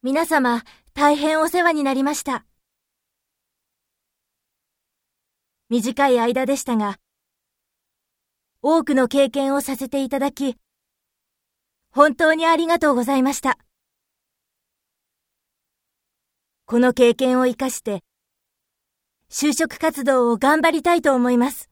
皆様、大変お世話になりました。短い間でしたが、多くの経験をさせていただき、本当にありがとうございました。この経験を活かして、就職活動を頑張りたいと思います。